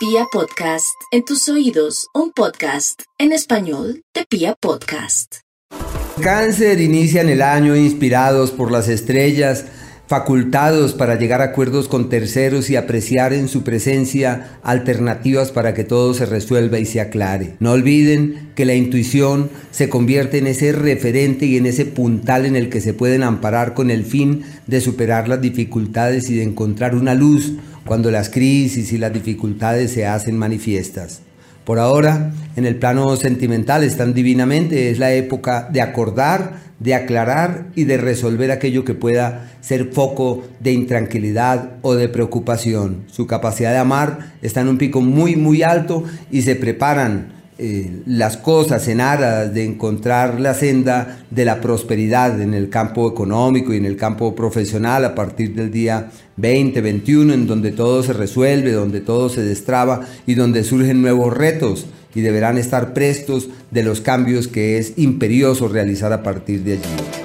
Pia Podcast, en tus oídos, un podcast en español de Pia Podcast. Cáncer inician el año inspirados por las estrellas, facultados para llegar a acuerdos con terceros y apreciar en su presencia alternativas para que todo se resuelva y se aclare. No olviden que la intuición se convierte en ese referente y en ese puntal en el que se pueden amparar con el fin de superar las dificultades y de encontrar una luz cuando las crisis y las dificultades se hacen manifiestas. Por ahora, en el plano sentimental están divinamente, es la época de acordar, de aclarar y de resolver aquello que pueda ser foco de intranquilidad o de preocupación. Su capacidad de amar está en un pico muy, muy alto y se preparan eh, las cosas en aras de encontrar la senda de la prosperidad en el campo económico y en el campo profesional a partir del día 20, 21, en donde todo se resuelve, donde todo se destraba y donde surgen nuevos retos y deberán estar prestos de los cambios que es imperioso realizar a partir de allí.